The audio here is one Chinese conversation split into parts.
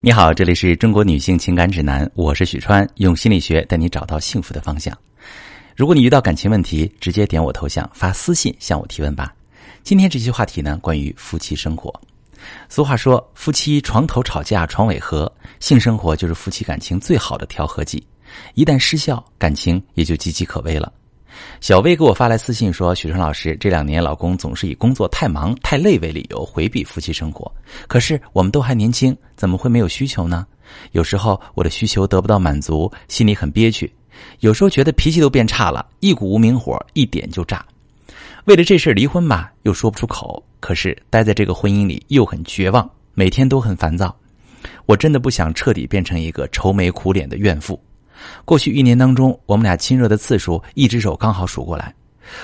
你好，这里是中国女性情感指南，我是许川，用心理学带你找到幸福的方向。如果你遇到感情问题，直接点我头像发私信向我提问吧。今天这期话题呢，关于夫妻生活。俗话说，夫妻床头吵架床尾和，性生活就是夫妻感情最好的调和剂，一旦失效，感情也就岌岌可危了。小薇给我发来私信说：“许川老师，这两年老公总是以工作太忙太累为理由回避夫妻生活。可是我们都还年轻，怎么会没有需求呢？有时候我的需求得不到满足，心里很憋屈。有时候觉得脾气都变差了，一股无名火一点就炸。为了这事离婚吧，又说不出口。可是待在这个婚姻里又很绝望，每天都很烦躁。我真的不想彻底变成一个愁眉苦脸的怨妇。”过去一年当中，我们俩亲热的次数，一只手刚好数过来。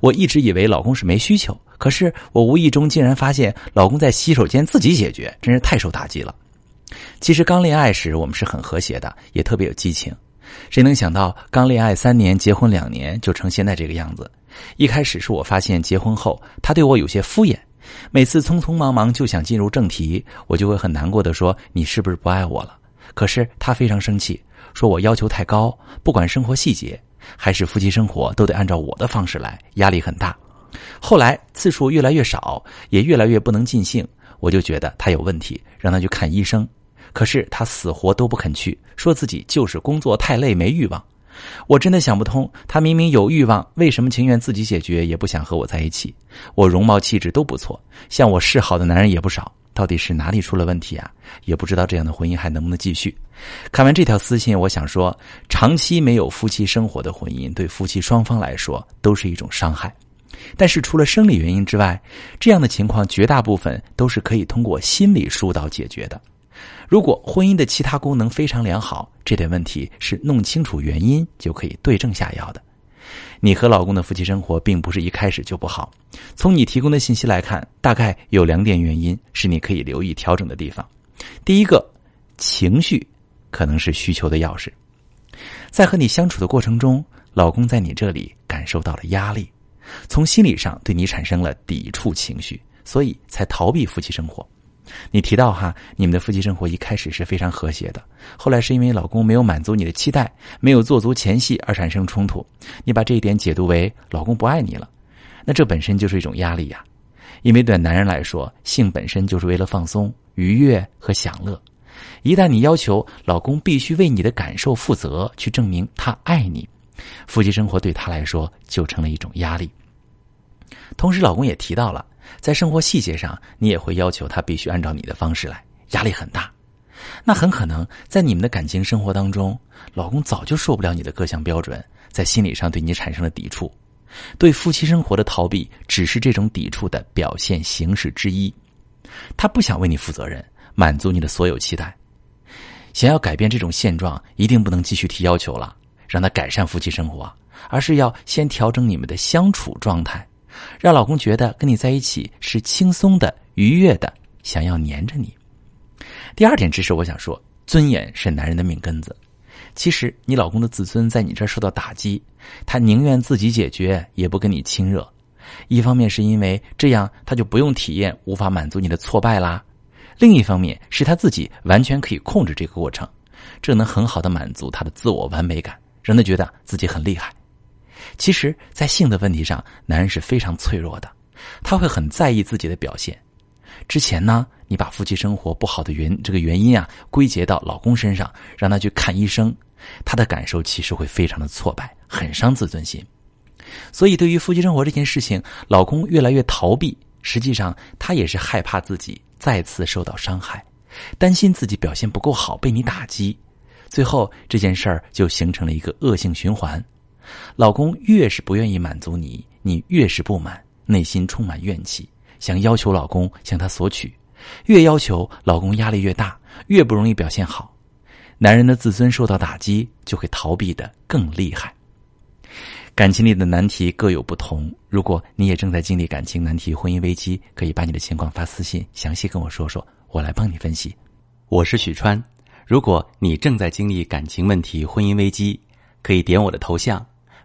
我一直以为老公是没需求，可是我无意中竟然发现老公在洗手间自己解决，真是太受打击了。其实刚恋爱时我们是很和谐的，也特别有激情。谁能想到刚恋爱三年，结婚两年就成现在这个样子？一开始是我发现结婚后他对我有些敷衍，每次匆匆忙忙就想进入正题，我就会很难过的说：“你是不是不爱我了？”可是他非常生气。说我要求太高，不管生活细节还是夫妻生活，都得按照我的方式来，压力很大。后来次数越来越少，也越来越不能尽兴，我就觉得他有问题，让他去看医生。可是他死活都不肯去，说自己就是工作太累没欲望。我真的想不通，他明明有欲望，为什么情愿自己解决，也不想和我在一起？我容貌气质都不错，向我示好的男人也不少。到底是哪里出了问题啊？也不知道这样的婚姻还能不能继续。看完这条私信，我想说，长期没有夫妻生活的婚姻，对夫妻双方来说都是一种伤害。但是除了生理原因之外，这样的情况绝大部分都是可以通过心理疏导解决的。如果婚姻的其他功能非常良好，这点问题是弄清楚原因就可以对症下药的。你和老公的夫妻生活并不是一开始就不好。从你提供的信息来看，大概有两点原因是你可以留意调整的地方。第一个，情绪可能是需求的钥匙。在和你相处的过程中，老公在你这里感受到了压力，从心理上对你产生了抵触情绪，所以才逃避夫妻生活。你提到哈，你们的夫妻生活一开始是非常和谐的，后来是因为老公没有满足你的期待，没有做足前戏而产生冲突。你把这一点解读为老公不爱你了，那这本身就是一种压力呀。因为对男人来说，性本身就是为了放松、愉悦和享乐。一旦你要求老公必须为你的感受负责，去证明他爱你，夫妻生活对他来说就成了一种压力。同时，老公也提到了。在生活细节上，你也会要求他必须按照你的方式来，压力很大。那很可能在你们的感情生活当中，老公早就受不了你的各项标准，在心理上对你产生了抵触。对夫妻生活的逃避，只是这种抵触的表现形式之一。他不想为你负责任，满足你的所有期待。想要改变这种现状，一定不能继续提要求了，让他改善夫妻生活，而是要先调整你们的相处状态。让老公觉得跟你在一起是轻松的、愉悦的，想要黏着你。第二点知识，我想说，尊严是男人的命根子。其实你老公的自尊在你这儿受到打击，他宁愿自己解决，也不跟你亲热。一方面是因为这样他就不用体验无法满足你的挫败啦；另一方面是他自己完全可以控制这个过程，这能很好的满足他的自我完美感，让他觉得自己很厉害。其实，在性的问题上，男人是非常脆弱的，他会很在意自己的表现。之前呢，你把夫妻生活不好的原这个原因啊归结到老公身上，让他去看医生，他的感受其实会非常的挫败，很伤自尊心。所以，对于夫妻生活这件事情，老公越来越逃避，实际上他也是害怕自己再次受到伤害，担心自己表现不够好被你打击，最后这件事儿就形成了一个恶性循环。老公越是不愿意满足你，你越是不满，内心充满怨气，想要求老公向他索取，越要求老公压力越大，越不容易表现好，男人的自尊受到打击，就会逃避的更厉害。感情里的难题各有不同，如果你也正在经历感情难题、婚姻危机，可以把你的情况发私信，详细跟我说说，我来帮你分析。我是许川，如果你正在经历感情问题、婚姻危机，可以点我的头像。